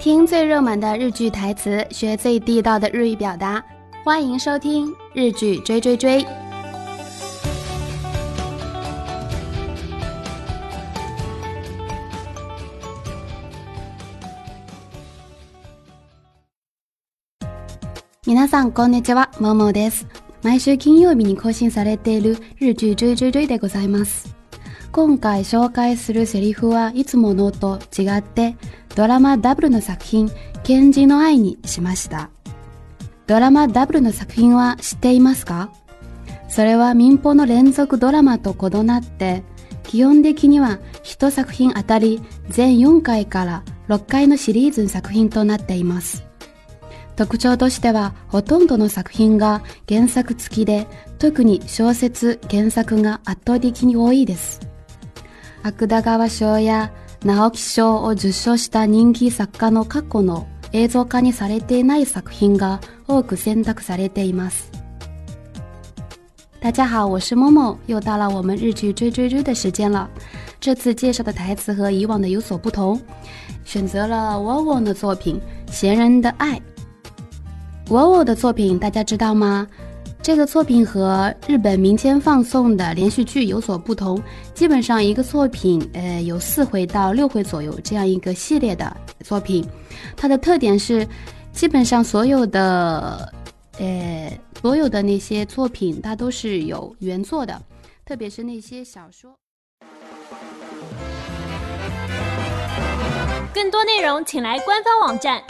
听最热门的日剧台词，学最地道的日语表达。欢迎收听《日剧追追追》。皆さんこんにちは、ももです。毎週金曜日に更新されている日劇追追追でございます。 今回紹介するセリフはいつものと違ってドラマダブルの作品、ケンの愛にしました。ドラマダブルの作品は知っていますか？それは民放の連続ドラマと異なって、基本的には1作品あたり全4回から6回のシリーズの作品となっています。特徴としてはほとんどの作品が原作付きで、特に小説原作が圧倒的に多いです。芥川賞や直木賞を受賞した人気作家の過去の映像化にされていない作品が多く選択されています。大家好，我是默默，又到了我们日剧追追追的时间了。这次介绍的台词和以往的有所不同，选择了 Wowo 的作品《闲人的爱》。Wowo 的作品大家知道吗？这个作品和日本民间放送的连续剧有所不同，基本上一个作品，呃，有四回到六回左右这样一个系列的作品。它的特点是，基本上所有的，呃，所有的那些作品，它都是有原作的，特别是那些小说。更多内容，请来官方网站。